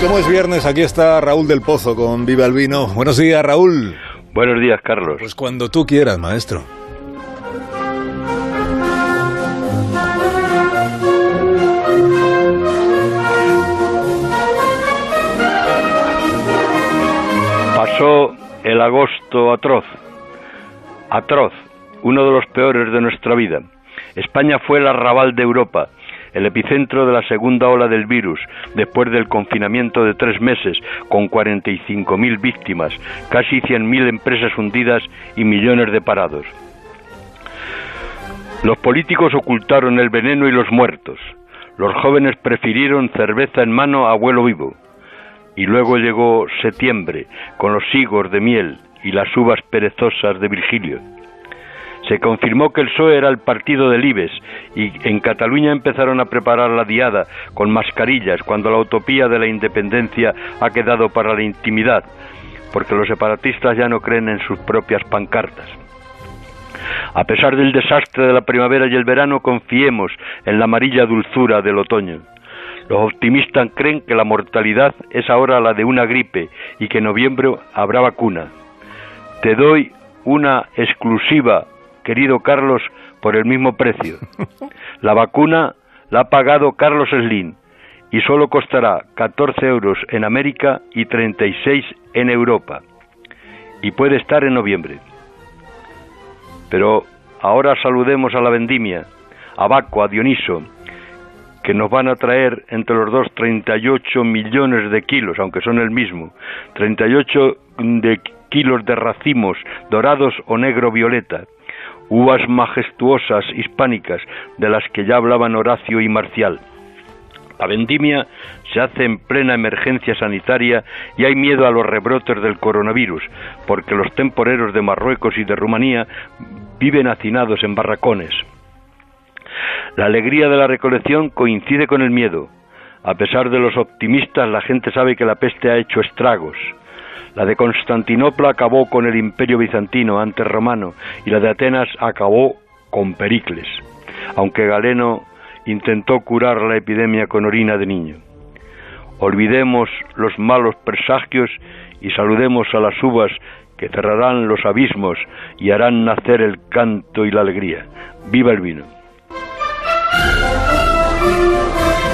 como es viernes, aquí está Raúl del Pozo con Viva el Vino. Buenos días, Raúl. Buenos días, Carlos. Pues cuando tú quieras, maestro. Pasó el agosto atroz, atroz, uno de los peores de nuestra vida. España fue el arrabal de Europa el epicentro de la segunda ola del virus, después del confinamiento de tres meses, con 45.000 víctimas, casi 100.000 empresas hundidas y millones de parados. Los políticos ocultaron el veneno y los muertos. Los jóvenes prefirieron cerveza en mano a vuelo vivo. Y luego llegó septiembre, con los higos de miel y las uvas perezosas de Virgilio. Se confirmó que el PSOE era el partido del IBES y en Cataluña empezaron a preparar la diada con mascarillas cuando la utopía de la independencia ha quedado para la intimidad, porque los separatistas ya no creen en sus propias pancartas. A pesar del desastre de la primavera y el verano, confiemos en la amarilla dulzura del otoño. Los optimistas creen que la mortalidad es ahora la de una gripe y que en noviembre habrá vacuna. Te doy una exclusiva querido Carlos, por el mismo precio. La vacuna la ha pagado Carlos Slim y solo costará 14 euros en América y 36 en Europa. Y puede estar en noviembre. Pero ahora saludemos a la vendimia, a Baco, a Dioniso, que nos van a traer entre los dos 38 millones de kilos, aunque son el mismo, 38 de kilos de racimos dorados o negro violeta, uvas majestuosas hispánicas de las que ya hablaban Horacio y Marcial. La vendimia se hace en plena emergencia sanitaria y hay miedo a los rebrotes del coronavirus, porque los temporeros de Marruecos y de Rumanía viven hacinados en barracones. La alegría de la recolección coincide con el miedo. A pesar de los optimistas, la gente sabe que la peste ha hecho estragos. La de Constantinopla acabó con el imperio bizantino antes romano y la de Atenas acabó con Pericles, aunque Galeno intentó curar la epidemia con orina de niño. Olvidemos los malos presagios y saludemos a las uvas que cerrarán los abismos y harán nacer el canto y la alegría. ¡Viva el vino! Yeah.